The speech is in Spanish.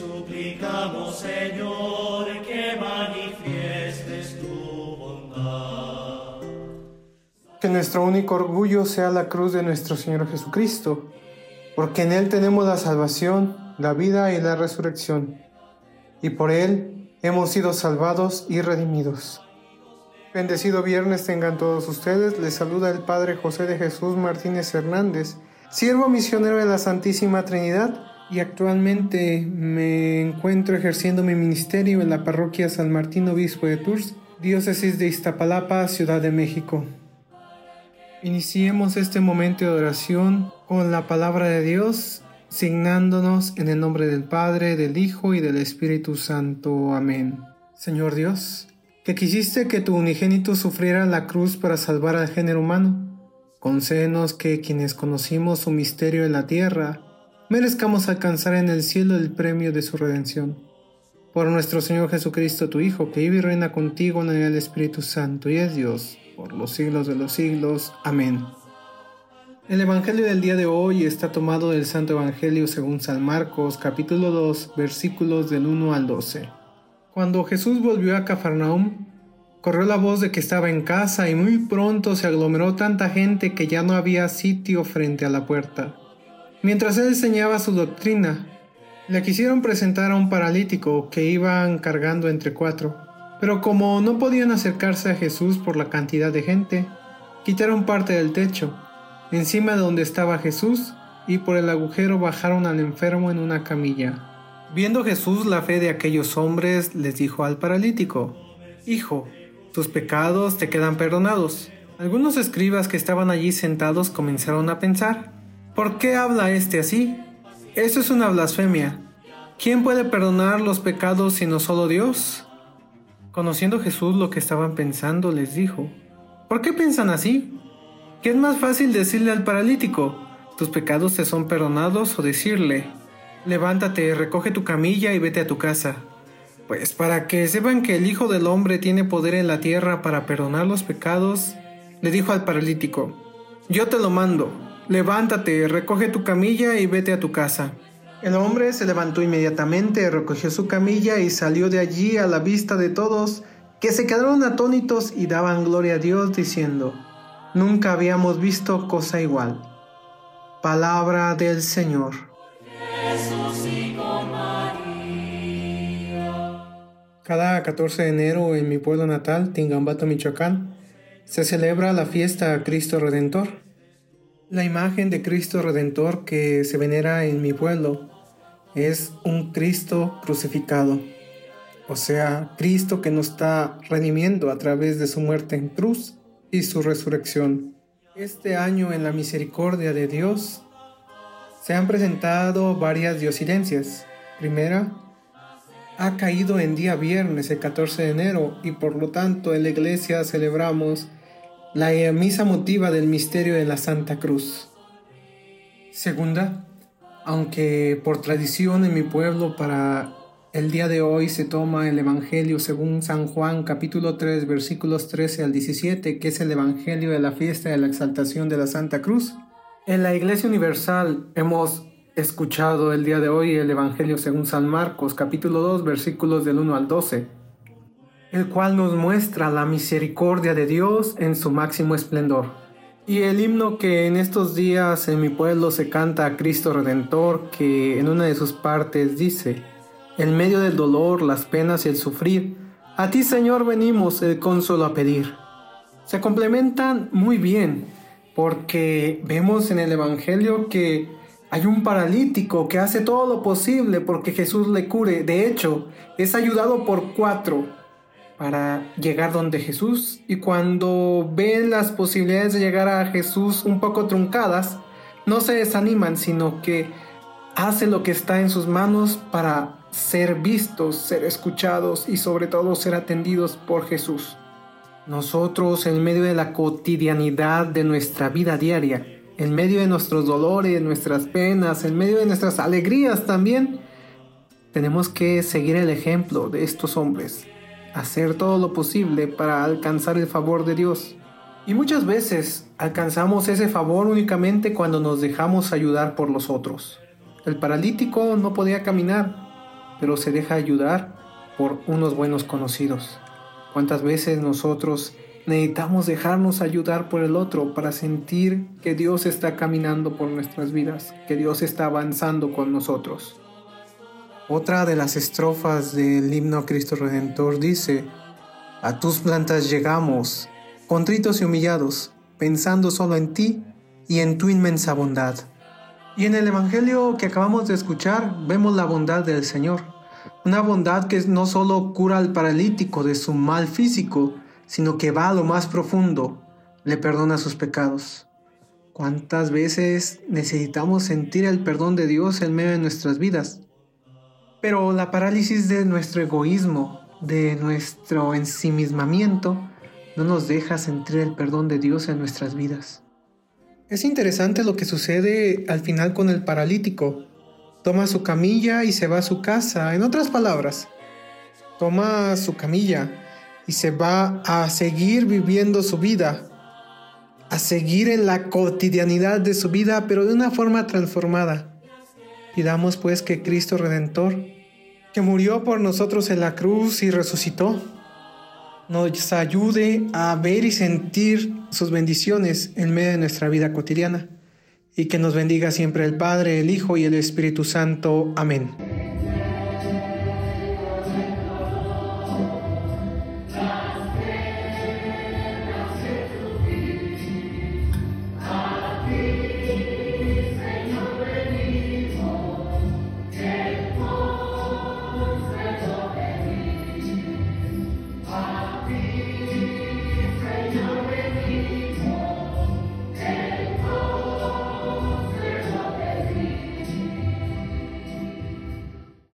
suplicamos, Señor, que manifiestes tu bondad. Que nuestro único orgullo sea la cruz de nuestro Señor Jesucristo, porque en Él tenemos la salvación, la vida y la resurrección, y por Él hemos sido salvados y redimidos. Bendecido viernes tengan todos ustedes, les saluda el Padre José de Jesús Martínez Hernández, siervo misionero de la Santísima Trinidad, y actualmente me encuentro ejerciendo mi ministerio en la parroquia San Martín Obispo de Tours, diócesis de Iztapalapa, Ciudad de México. Iniciemos este momento de oración con la palabra de Dios, signándonos en el nombre del Padre, del Hijo y del Espíritu Santo. Amén. Señor Dios, que quisiste que tu unigénito sufriera la cruz para salvar al género humano, concédenos que quienes conocimos su misterio en la tierra, merezcamos alcanzar en el cielo el premio de su redención. Por nuestro Señor Jesucristo, tu Hijo, que vive y reina contigo en el Espíritu Santo y es Dios, por los siglos de los siglos. Amén. El Evangelio del día de hoy está tomado del Santo Evangelio según San Marcos, capítulo 2, versículos del 1 al 12. Cuando Jesús volvió a Cafarnaum, corrió la voz de que estaba en casa y muy pronto se aglomeró tanta gente que ya no había sitio frente a la puerta. Mientras él enseñaba su doctrina, le quisieron presentar a un paralítico que iban cargando entre cuatro, pero como no podían acercarse a Jesús por la cantidad de gente, quitaron parte del techo, encima de donde estaba Jesús, y por el agujero bajaron al enfermo en una camilla. Viendo Jesús la fe de aquellos hombres, les dijo al paralítico, Hijo, tus pecados te quedan perdonados. Algunos escribas que estaban allí sentados comenzaron a pensar, ¿Por qué habla este así? Eso es una blasfemia. ¿Quién puede perdonar los pecados sino solo Dios? Conociendo Jesús lo que estaban pensando, les dijo, ¿por qué piensan así? ¿Qué es más fácil decirle al paralítico, tus pecados te son perdonados o decirle, levántate, recoge tu camilla y vete a tu casa? Pues para que sepan que el Hijo del Hombre tiene poder en la tierra para perdonar los pecados, le dijo al paralítico, yo te lo mando, levántate, recoge tu camilla y vete a tu casa. El hombre se levantó inmediatamente, recogió su camilla y salió de allí a la vista de todos, que se quedaron atónitos y daban gloria a Dios diciendo, Nunca habíamos visto cosa igual. Palabra del Señor. Cada 14 de enero en mi pueblo natal, Tingambato, Michoacán, se celebra la fiesta a Cristo Redentor. La imagen de Cristo Redentor que se venera en mi pueblo es un Cristo crucificado, o sea, Cristo que nos está redimiendo a través de su muerte en cruz y su resurrección. Este año en la misericordia de Dios se han presentado varias diosidencias. Primera, ha caído en día viernes el 14 de enero y por lo tanto en la iglesia celebramos la misa motiva del misterio de la Santa Cruz. Segunda, aunque por tradición en mi pueblo para el día de hoy se toma el Evangelio según San Juan capítulo 3 versículos 13 al 17, que es el Evangelio de la fiesta de la exaltación de la Santa Cruz. En la Iglesia Universal hemos escuchado el día de hoy el Evangelio según San Marcos capítulo 2 versículos del 1 al 12 el cual nos muestra la misericordia de Dios en su máximo esplendor. Y el himno que en estos días en mi pueblo se canta a Cristo Redentor, que en una de sus partes dice, en medio del dolor, las penas y el sufrir, a ti Señor venimos el consuelo a pedir. Se complementan muy bien, porque vemos en el Evangelio que hay un paralítico que hace todo lo posible porque Jesús le cure. De hecho, es ayudado por cuatro para llegar donde Jesús y cuando ven las posibilidades de llegar a Jesús un poco truncadas, no se desaniman, sino que hace lo que está en sus manos para ser vistos, ser escuchados y sobre todo ser atendidos por Jesús. Nosotros en medio de la cotidianidad de nuestra vida diaria, en medio de nuestros dolores, nuestras penas, en medio de nuestras alegrías también, tenemos que seguir el ejemplo de estos hombres, hacer todo lo posible para alcanzar el favor de Dios. Y muchas veces alcanzamos ese favor únicamente cuando nos dejamos ayudar por los otros. El paralítico no podía caminar, pero se deja ayudar por unos buenos conocidos. ¿Cuántas veces nosotros necesitamos dejarnos ayudar por el otro para sentir que Dios está caminando por nuestras vidas, que Dios está avanzando con nosotros? Otra de las estrofas del himno a Cristo Redentor dice, A tus plantas llegamos, contritos y humillados, pensando solo en ti y en tu inmensa bondad. Y en el Evangelio que acabamos de escuchar vemos la bondad del Señor, una bondad que no solo cura al paralítico de su mal físico, sino que va a lo más profundo, le perdona sus pecados. ¿Cuántas veces necesitamos sentir el perdón de Dios en medio de nuestras vidas? Pero la parálisis de nuestro egoísmo, de nuestro ensimismamiento, no nos deja sentir el perdón de Dios en nuestras vidas. Es interesante lo que sucede al final con el paralítico. Toma su camilla y se va a su casa. En otras palabras, toma su camilla y se va a seguir viviendo su vida, a seguir en la cotidianidad de su vida, pero de una forma transformada. Pidamos pues que Cristo Redentor, que murió por nosotros en la cruz y resucitó, nos ayude a ver y sentir sus bendiciones en medio de nuestra vida cotidiana. Y que nos bendiga siempre el Padre, el Hijo y el Espíritu Santo. Amén.